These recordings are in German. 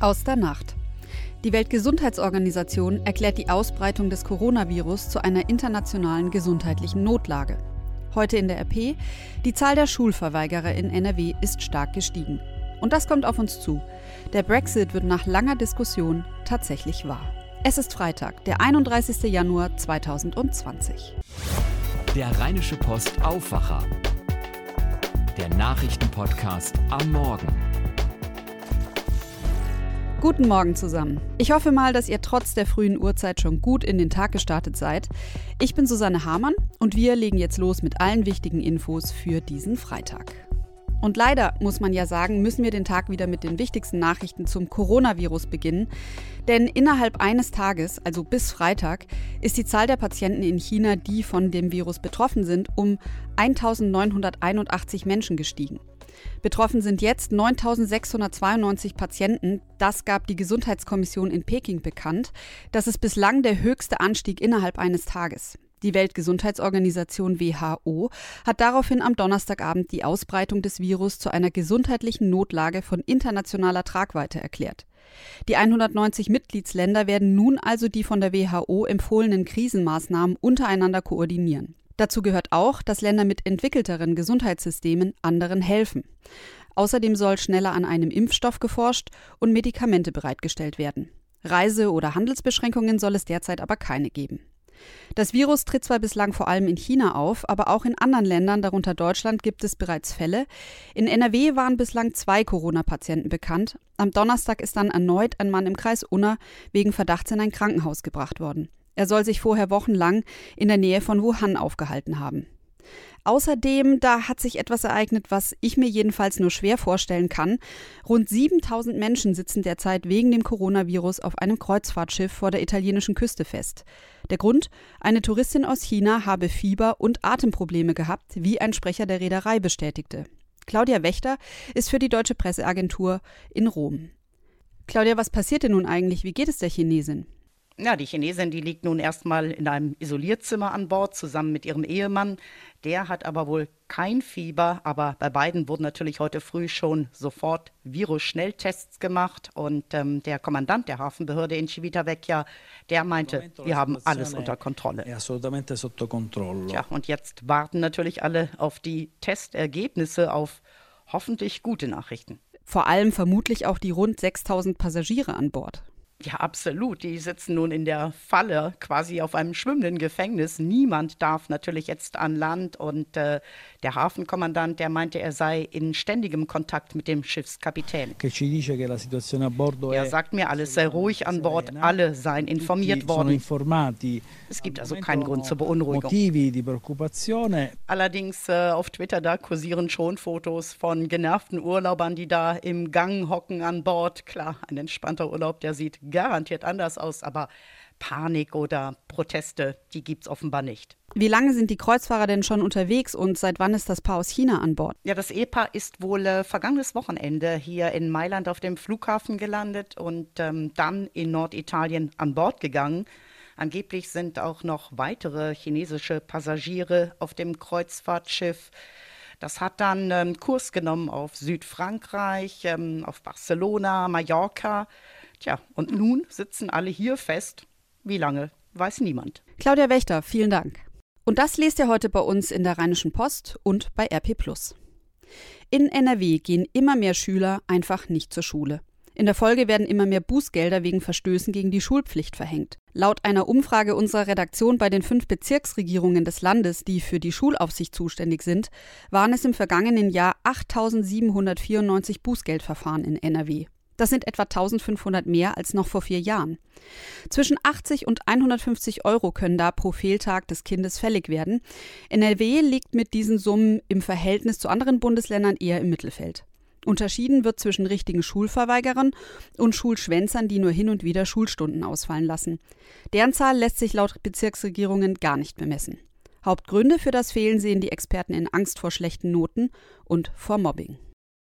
Aus der Nacht. Die Weltgesundheitsorganisation erklärt die Ausbreitung des Coronavirus zu einer internationalen gesundheitlichen Notlage. Heute in der RP, die Zahl der Schulverweigerer in NRW ist stark gestiegen. Und das kommt auf uns zu. Der Brexit wird nach langer Diskussion tatsächlich wahr. Es ist Freitag, der 31. Januar 2020. Der Rheinische Post Aufwacher. Der Nachrichtenpodcast am Morgen. Guten Morgen zusammen. Ich hoffe mal, dass ihr trotz der frühen Uhrzeit schon gut in den Tag gestartet seid. Ich bin Susanne Hamann und wir legen jetzt los mit allen wichtigen Infos für diesen Freitag. Und leider, muss man ja sagen, müssen wir den Tag wieder mit den wichtigsten Nachrichten zum Coronavirus beginnen. Denn innerhalb eines Tages, also bis Freitag, ist die Zahl der Patienten in China, die von dem Virus betroffen sind, um 1981 Menschen gestiegen. Betroffen sind jetzt 9.692 Patienten. Das gab die Gesundheitskommission in Peking bekannt. Das ist bislang der höchste Anstieg innerhalb eines Tages. Die Weltgesundheitsorganisation WHO hat daraufhin am Donnerstagabend die Ausbreitung des Virus zu einer gesundheitlichen Notlage von internationaler Tragweite erklärt. Die 190 Mitgliedsländer werden nun also die von der WHO empfohlenen Krisenmaßnahmen untereinander koordinieren. Dazu gehört auch, dass Länder mit entwickelteren Gesundheitssystemen anderen helfen. Außerdem soll schneller an einem Impfstoff geforscht und Medikamente bereitgestellt werden. Reise- oder Handelsbeschränkungen soll es derzeit aber keine geben. Das Virus tritt zwar bislang vor allem in China auf, aber auch in anderen Ländern, darunter Deutschland, gibt es bereits Fälle. In NRW waren bislang zwei Corona-Patienten bekannt. Am Donnerstag ist dann erneut ein Mann im Kreis Unna wegen Verdachts in ein Krankenhaus gebracht worden. Er soll sich vorher wochenlang in der Nähe von Wuhan aufgehalten haben. Außerdem, da hat sich etwas ereignet, was ich mir jedenfalls nur schwer vorstellen kann. Rund 7000 Menschen sitzen derzeit wegen dem Coronavirus auf einem Kreuzfahrtschiff vor der italienischen Küste fest. Der Grund? Eine Touristin aus China habe Fieber und Atemprobleme gehabt, wie ein Sprecher der Reederei bestätigte. Claudia Wächter ist für die deutsche Presseagentur in Rom. Claudia, was passiert denn nun eigentlich? Wie geht es der Chinesin? Ja, die Chinesin, die liegt nun erstmal in einem Isolierzimmer an Bord zusammen mit ihrem Ehemann. Der hat aber wohl kein Fieber, aber bei beiden wurden natürlich heute früh schon sofort Virus-Schnelltests gemacht und ähm, der Kommandant der Hafenbehörde in Civitavecchia, der meinte, wir haben alles unter Kontrolle. Ja, und jetzt warten natürlich alle auf die Testergebnisse, auf hoffentlich gute Nachrichten. Vor allem vermutlich auch die rund 6000 Passagiere an Bord. Ja, absolut. Die sitzen nun in der Falle, quasi auf einem schwimmenden Gefängnis. Niemand darf natürlich jetzt an Land. Und äh, der Hafenkommandant, der meinte, er sei in ständigem Kontakt mit dem Schiffskapitän. Er sagt mir, alles sei ruhig an Bord, alle seien informiert worden. Es gibt also keinen Grund zur Beunruhigung. Allerdings äh, auf Twitter, da kursieren schon Fotos von genervten Urlaubern, die da im Gang hocken an Bord. Klar, ein entspannter Urlaub, der sieht garantiert anders aus, aber Panik oder Proteste, die gibt es offenbar nicht. Wie lange sind die Kreuzfahrer denn schon unterwegs und seit wann ist das Paar aus China an Bord? Ja, das Ehepaar ist wohl äh, vergangenes Wochenende hier in Mailand auf dem Flughafen gelandet und ähm, dann in Norditalien an Bord gegangen. Angeblich sind auch noch weitere chinesische Passagiere auf dem Kreuzfahrtschiff. Das hat dann ähm, Kurs genommen auf Südfrankreich, ähm, auf Barcelona, Mallorca. Tja, und nun sitzen alle hier fest. Wie lange, weiß niemand. Claudia Wächter, vielen Dank. Und das lest ihr heute bei uns in der Rheinischen Post und bei RP In NRW gehen immer mehr Schüler einfach nicht zur Schule. In der Folge werden immer mehr Bußgelder wegen Verstößen gegen die Schulpflicht verhängt. Laut einer Umfrage unserer Redaktion bei den fünf Bezirksregierungen des Landes, die für die Schulaufsicht zuständig sind, waren es im vergangenen Jahr 8.794 Bußgeldverfahren in NRW. Das sind etwa 1500 mehr als noch vor vier Jahren. Zwischen 80 und 150 Euro können da pro Fehltag des Kindes fällig werden. NRW liegt mit diesen Summen im Verhältnis zu anderen Bundesländern eher im Mittelfeld. Unterschieden wird zwischen richtigen Schulverweigerern und Schulschwänzern, die nur hin und wieder Schulstunden ausfallen lassen. Deren Zahl lässt sich laut Bezirksregierungen gar nicht bemessen. Hauptgründe für das Fehlen sehen die Experten in Angst vor schlechten Noten und vor Mobbing.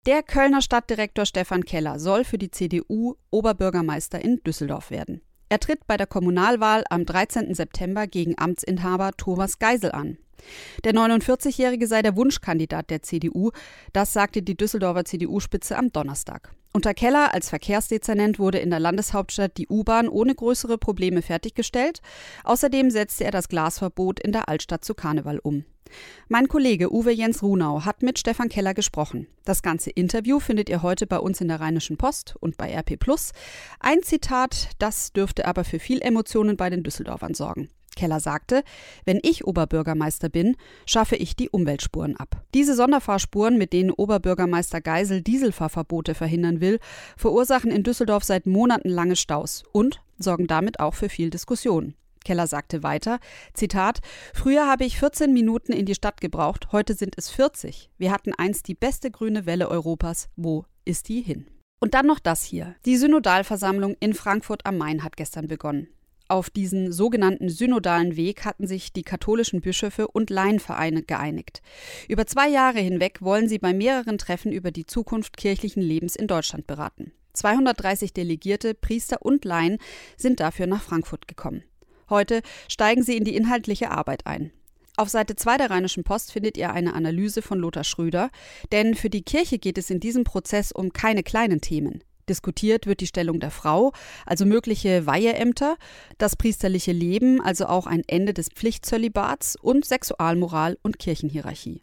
Der Kölner Stadtdirektor Stefan Keller soll für die CDU Oberbürgermeister in Düsseldorf werden. Er tritt bei der Kommunalwahl am 13. September gegen Amtsinhaber Thomas Geisel an. Der 49-Jährige sei der Wunschkandidat der CDU, das sagte die Düsseldorfer CDU-Spitze am Donnerstag. Unter Keller als Verkehrsdezernent wurde in der Landeshauptstadt die U-Bahn ohne größere Probleme fertiggestellt. Außerdem setzte er das Glasverbot in der Altstadt zu Karneval um. Mein Kollege Uwe Jens Runau hat mit Stefan Keller gesprochen. Das ganze Interview findet ihr heute bei uns in der Rheinischen Post und bei RP. Ein Zitat, das dürfte aber für viel Emotionen bei den Düsseldorfern sorgen. Keller sagte, wenn ich Oberbürgermeister bin, schaffe ich die Umweltspuren ab. Diese Sonderfahrspuren, mit denen Oberbürgermeister Geisel Dieselfahrverbote verhindern will, verursachen in Düsseldorf seit Monaten lange Staus und sorgen damit auch für viel Diskussion. Keller sagte weiter, Zitat, Früher habe ich 14 Minuten in die Stadt gebraucht, heute sind es 40. Wir hatten einst die beste grüne Welle Europas. Wo ist die hin? Und dann noch das hier. Die Synodalversammlung in Frankfurt am Main hat gestern begonnen. Auf diesen sogenannten synodalen Weg hatten sich die katholischen Bischöfe und Laienvereine geeinigt. Über zwei Jahre hinweg wollen sie bei mehreren Treffen über die Zukunft kirchlichen Lebens in Deutschland beraten. 230 Delegierte, Priester und Laien sind dafür nach Frankfurt gekommen. Heute steigen sie in die inhaltliche Arbeit ein. Auf Seite 2 der Rheinischen Post findet ihr eine Analyse von Lothar Schröder, denn für die Kirche geht es in diesem Prozess um keine kleinen Themen. Diskutiert wird die Stellung der Frau, also mögliche Weiheämter, das priesterliche Leben, also auch ein Ende des Pflichtzölibats und Sexualmoral und Kirchenhierarchie.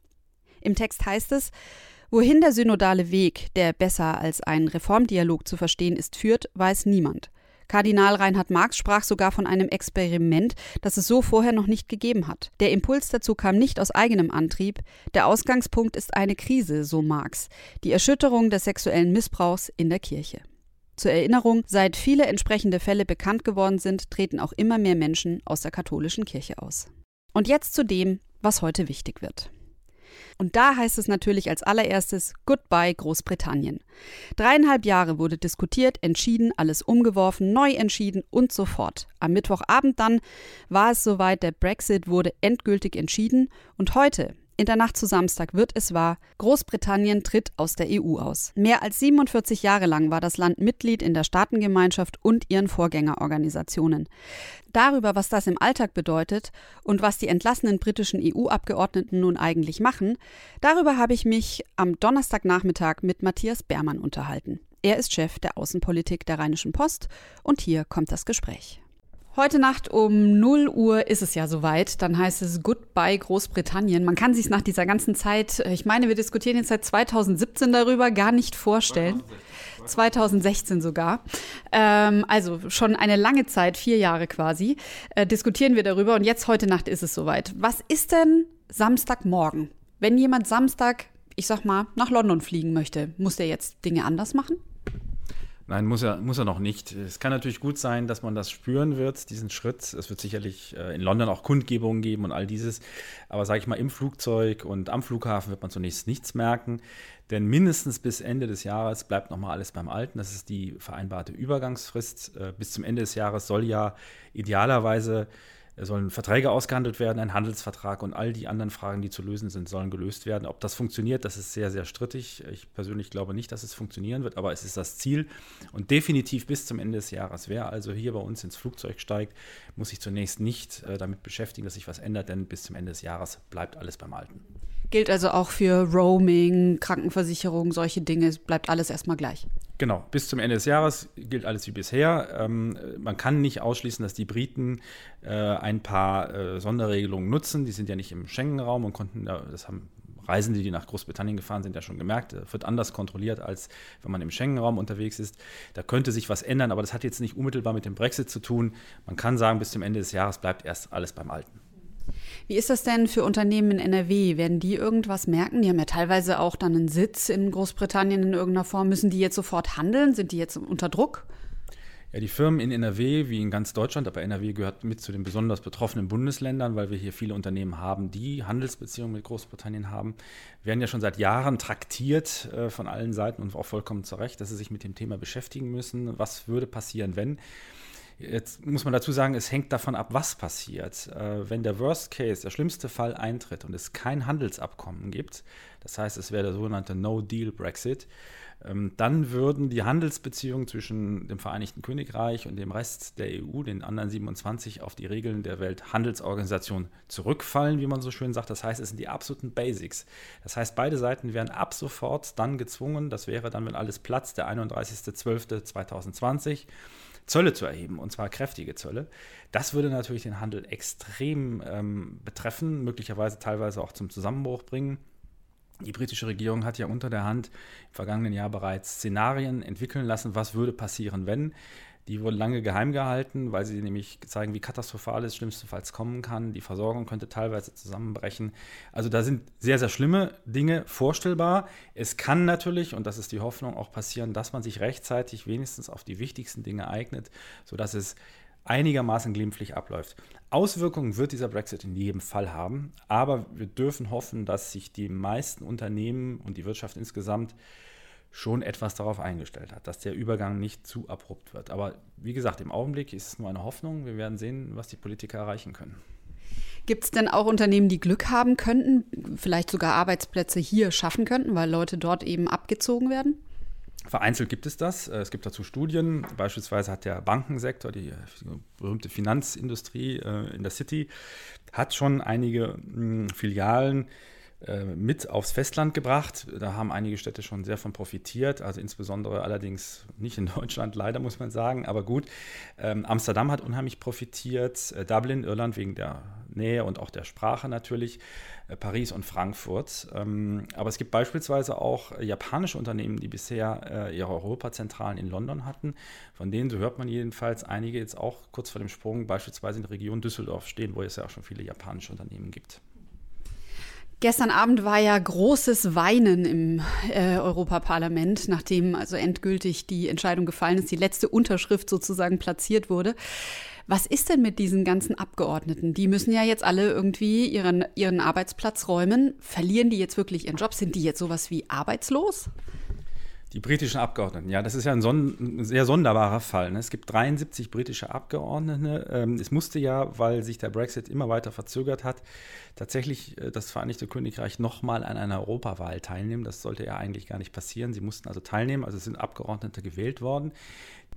Im Text heißt es, wohin der synodale Weg, der besser als ein Reformdialog zu verstehen ist, führt, weiß niemand. Kardinal Reinhard Marx sprach sogar von einem Experiment, das es so vorher noch nicht gegeben hat. Der Impuls dazu kam nicht aus eigenem Antrieb. Der Ausgangspunkt ist eine Krise, so Marx, die Erschütterung des sexuellen Missbrauchs in der Kirche. Zur Erinnerung, seit viele entsprechende Fälle bekannt geworden sind, treten auch immer mehr Menschen aus der katholischen Kirche aus. Und jetzt zu dem, was heute wichtig wird. Und da heißt es natürlich als allererstes Goodbye Großbritannien. Dreieinhalb Jahre wurde diskutiert, entschieden, alles umgeworfen, neu entschieden und so fort. Am Mittwochabend dann war es soweit, der Brexit wurde endgültig entschieden und heute, in der Nacht zu Samstag wird es wahr, Großbritannien tritt aus der EU aus. Mehr als 47 Jahre lang war das Land Mitglied in der Staatengemeinschaft und ihren Vorgängerorganisationen. Darüber, was das im Alltag bedeutet und was die entlassenen britischen EU-Abgeordneten nun eigentlich machen, darüber habe ich mich am Donnerstagnachmittag mit Matthias Bermann unterhalten. Er ist Chef der Außenpolitik der Rheinischen Post und hier kommt das Gespräch. Heute Nacht um 0 Uhr ist es ja soweit. Dann heißt es Goodbye Großbritannien. Man kann sich nach dieser ganzen Zeit, äh, ich meine, wir diskutieren jetzt seit 2017 darüber, gar nicht vorstellen. 2016 sogar. Ähm, also schon eine lange Zeit, vier Jahre quasi, äh, diskutieren wir darüber. Und jetzt heute Nacht ist es soweit. Was ist denn Samstagmorgen? Wenn jemand Samstag, ich sag mal, nach London fliegen möchte, muss der jetzt Dinge anders machen? Nein, muss er, muss er noch nicht. Es kann natürlich gut sein, dass man das spüren wird, diesen Schritt. Es wird sicherlich äh, in London auch Kundgebungen geben und all dieses. Aber sage ich mal, im Flugzeug und am Flughafen wird man zunächst nichts merken. Denn mindestens bis Ende des Jahres bleibt nochmal alles beim Alten. Das ist die vereinbarte Übergangsfrist. Äh, bis zum Ende des Jahres soll ja idealerweise sollen Verträge ausgehandelt werden, ein Handelsvertrag und all die anderen Fragen, die zu lösen sind, sollen gelöst werden. Ob das funktioniert, das ist sehr, sehr strittig. Ich persönlich glaube nicht, dass es funktionieren wird, aber es ist das Ziel und definitiv bis zum Ende des Jahres. Wer also hier bei uns ins Flugzeug steigt, muss sich zunächst nicht äh, damit beschäftigen, dass sich was ändert, denn bis zum Ende des Jahres bleibt alles beim Alten. Gilt also auch für Roaming, Krankenversicherung, solche Dinge, bleibt alles erstmal gleich. Genau, bis zum Ende des Jahres gilt alles wie bisher. Ähm, man kann nicht ausschließen, dass die Briten äh, ein paar äh, Sonderregelungen nutzen. Die sind ja nicht im Schengen-Raum und konnten, das haben Reisende, die nach Großbritannien gefahren sind, ja schon gemerkt, wird anders kontrolliert, als wenn man im Schengen-Raum unterwegs ist. Da könnte sich was ändern, aber das hat jetzt nicht unmittelbar mit dem Brexit zu tun. Man kann sagen, bis zum Ende des Jahres bleibt erst alles beim Alten. Wie ist das denn für Unternehmen in NRW? Werden die irgendwas merken? Die haben ja teilweise auch dann einen Sitz in Großbritannien in irgendeiner Form. Müssen die jetzt sofort handeln? Sind die jetzt unter Druck? Ja, die Firmen in NRW, wie in ganz Deutschland, aber NRW gehört mit zu den besonders betroffenen Bundesländern, weil wir hier viele Unternehmen haben, die Handelsbeziehungen mit Großbritannien haben, werden ja schon seit Jahren traktiert äh, von allen Seiten und auch vollkommen zu Recht, dass sie sich mit dem Thema beschäftigen müssen. Was würde passieren, wenn? Jetzt muss man dazu sagen, es hängt davon ab, was passiert. Äh, wenn der Worst Case, der schlimmste Fall eintritt und es kein Handelsabkommen gibt, das heißt, es wäre der sogenannte No-Deal-Brexit, dann würden die Handelsbeziehungen zwischen dem Vereinigten Königreich und dem Rest der EU, den anderen 27, auf die Regeln der Welthandelsorganisation zurückfallen, wie man so schön sagt. Das heißt, es sind die absoluten Basics. Das heißt, beide Seiten wären ab sofort dann gezwungen, das wäre dann, wenn alles platzt, der 31.12.2020, Zölle zu erheben, und zwar kräftige Zölle. Das würde natürlich den Handel extrem ähm, betreffen, möglicherweise teilweise auch zum Zusammenbruch bringen. Die britische Regierung hat ja unter der Hand im vergangenen Jahr bereits Szenarien entwickeln lassen, was würde passieren, wenn. Die wurden lange geheim gehalten, weil sie nämlich zeigen, wie katastrophal es schlimmstenfalls kommen kann. Die Versorgung könnte teilweise zusammenbrechen. Also da sind sehr, sehr schlimme Dinge vorstellbar. Es kann natürlich, und das ist die Hoffnung, auch passieren, dass man sich rechtzeitig wenigstens auf die wichtigsten Dinge eignet, sodass es einigermaßen glimpflich abläuft. Auswirkungen wird dieser Brexit in jedem Fall haben, aber wir dürfen hoffen, dass sich die meisten Unternehmen und die Wirtschaft insgesamt schon etwas darauf eingestellt hat, dass der Übergang nicht zu abrupt wird. Aber wie gesagt, im Augenblick ist es nur eine Hoffnung. Wir werden sehen, was die Politiker erreichen können. Gibt es denn auch Unternehmen, die Glück haben könnten, vielleicht sogar Arbeitsplätze hier schaffen könnten, weil Leute dort eben abgezogen werden? Vereinzelt gibt es das. Äh, es gibt dazu Studien. Beispielsweise hat der Bankensektor, die berühmte Finanzindustrie äh, in der City, hat schon einige hm, Filialen äh, mit aufs Festland gebracht. Da haben einige Städte schon sehr von profitiert, also insbesondere allerdings nicht in Deutschland, leider muss man sagen, aber gut. Ähm, Amsterdam hat unheimlich profitiert, äh, Dublin, Irland wegen der Nähe und auch der Sprache natürlich, äh, Paris und Frankfurt. Ähm, aber es gibt beispielsweise auch japanische Unternehmen, die bisher ihre Europazentralen in London hatten, von denen, so hört man jedenfalls, einige jetzt auch kurz vor dem Sprung beispielsweise in der Region Düsseldorf stehen, wo es ja auch schon viele japanische Unternehmen gibt. Gestern Abend war ja großes Weinen im äh, Europaparlament, nachdem also endgültig die Entscheidung gefallen ist, die letzte Unterschrift sozusagen platziert wurde. Was ist denn mit diesen ganzen Abgeordneten? Die müssen ja jetzt alle irgendwie ihren, ihren Arbeitsplatz räumen. Verlieren die jetzt wirklich ihren Job? Sind die jetzt sowas wie arbeitslos? Die britischen Abgeordneten, ja, das ist ja ein, son ein sehr sonderbarer Fall. Ne? Es gibt 73 britische Abgeordnete. Ähm, es musste ja, weil sich der Brexit immer weiter verzögert hat, tatsächlich äh, das Vereinigte Königreich nochmal an einer Europawahl teilnehmen. Das sollte ja eigentlich gar nicht passieren. Sie mussten also teilnehmen, also sind Abgeordnete gewählt worden.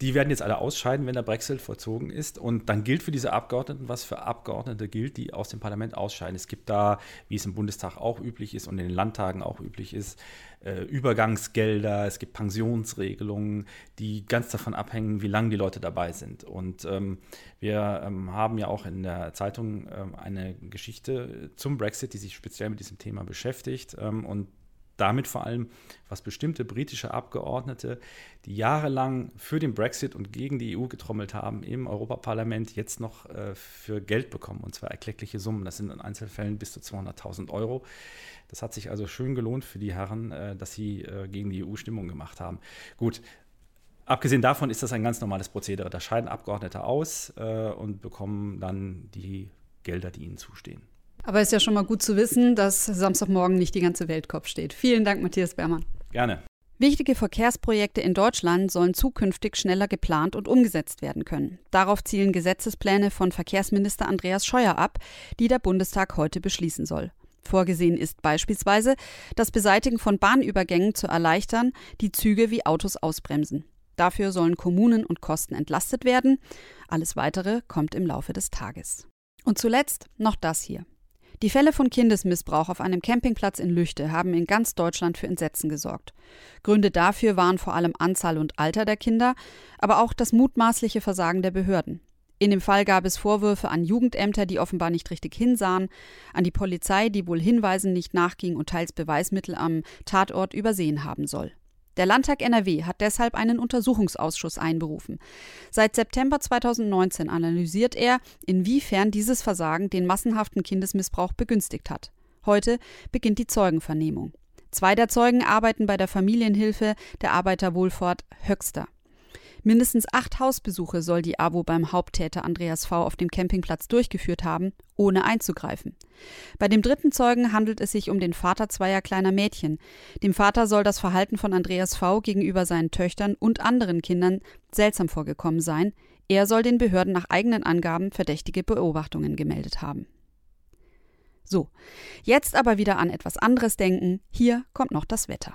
Die werden jetzt alle ausscheiden, wenn der Brexit vollzogen ist. Und dann gilt für diese Abgeordneten, was für Abgeordnete gilt, die aus dem Parlament ausscheiden. Es gibt da, wie es im Bundestag auch üblich ist und in den Landtagen auch üblich ist, äh, Übergangsgelder, es gibt Pensionsregelungen, die ganz davon abhängen, wie lange die Leute dabei sind. Und ähm, wir ähm, haben ja auch in der Zeitung ähm, eine Geschichte zum Brexit, die sich speziell mit diesem Thema beschäftigt. Ähm, und damit vor allem, was bestimmte britische Abgeordnete, die jahrelang für den Brexit und gegen die EU getrommelt haben, im Europaparlament jetzt noch äh, für Geld bekommen, und zwar erkleckliche Summen. Das sind in Einzelfällen bis zu 200.000 Euro. Das hat sich also schön gelohnt für die Herren, äh, dass sie äh, gegen die EU Stimmung gemacht haben. Gut, Abgesehen davon ist das ein ganz normales Prozedere. Da scheiden Abgeordnete aus und bekommen dann die Gelder, die ihnen zustehen. Aber es ist ja schon mal gut zu wissen, dass Samstagmorgen nicht die ganze Welt Kopf steht. Vielen Dank, Matthias Bermann. Gerne. Wichtige Verkehrsprojekte in Deutschland sollen zukünftig schneller geplant und umgesetzt werden können. Darauf zielen Gesetzespläne von Verkehrsminister Andreas Scheuer ab, die der Bundestag heute beschließen soll. Vorgesehen ist beispielsweise, das Beseitigen von Bahnübergängen zu erleichtern, die Züge wie Autos ausbremsen. Dafür sollen Kommunen und Kosten entlastet werden. Alles Weitere kommt im Laufe des Tages. Und zuletzt noch das hier. Die Fälle von Kindesmissbrauch auf einem Campingplatz in Lüchte haben in ganz Deutschland für Entsetzen gesorgt. Gründe dafür waren vor allem Anzahl und Alter der Kinder, aber auch das mutmaßliche Versagen der Behörden. In dem Fall gab es Vorwürfe an Jugendämter, die offenbar nicht richtig hinsahen, an die Polizei, die wohl Hinweisen nicht nachging und teils Beweismittel am Tatort übersehen haben soll. Der Landtag NRW hat deshalb einen Untersuchungsausschuss einberufen. Seit September 2019 analysiert er, inwiefern dieses Versagen den massenhaften Kindesmissbrauch begünstigt hat. Heute beginnt die Zeugenvernehmung. Zwei der Zeugen arbeiten bei der Familienhilfe der Arbeiterwohlfahrt Höxter. Mindestens acht Hausbesuche soll die AWO beim Haupttäter Andreas V. auf dem Campingplatz durchgeführt haben, ohne einzugreifen. Bei dem dritten Zeugen handelt es sich um den Vater zweier kleiner Mädchen. Dem Vater soll das Verhalten von Andreas V. gegenüber seinen Töchtern und anderen Kindern seltsam vorgekommen sein. Er soll den Behörden nach eigenen Angaben verdächtige Beobachtungen gemeldet haben. So, jetzt aber wieder an etwas anderes denken. Hier kommt noch das Wetter.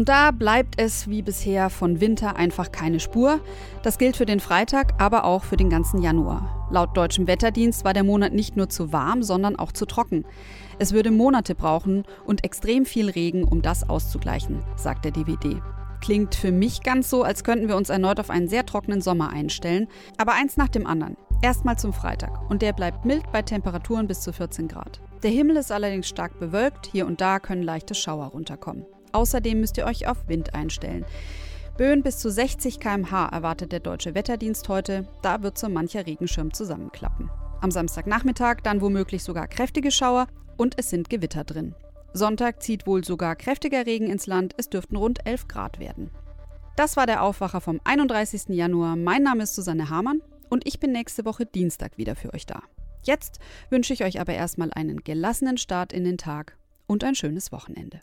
Und da bleibt es wie bisher von Winter einfach keine Spur. Das gilt für den Freitag, aber auch für den ganzen Januar. Laut deutschem Wetterdienst war der Monat nicht nur zu warm, sondern auch zu trocken. Es würde Monate brauchen und extrem viel Regen, um das auszugleichen, sagt der DWD. Klingt für mich ganz so, als könnten wir uns erneut auf einen sehr trockenen Sommer einstellen. Aber eins nach dem anderen. Erstmal zum Freitag. Und der bleibt mild bei Temperaturen bis zu 14 Grad. Der Himmel ist allerdings stark bewölkt. Hier und da können leichte Schauer runterkommen. Außerdem müsst ihr euch auf Wind einstellen. Böen bis zu 60 km/h erwartet der deutsche Wetterdienst heute. Da wird so mancher Regenschirm zusammenklappen. Am Samstagnachmittag dann womöglich sogar kräftige Schauer und es sind Gewitter drin. Sonntag zieht wohl sogar kräftiger Regen ins Land. Es dürften rund 11 Grad werden. Das war der Aufwacher vom 31. Januar. Mein Name ist Susanne Hamann und ich bin nächste Woche Dienstag wieder für euch da. Jetzt wünsche ich euch aber erstmal einen gelassenen Start in den Tag und ein schönes Wochenende.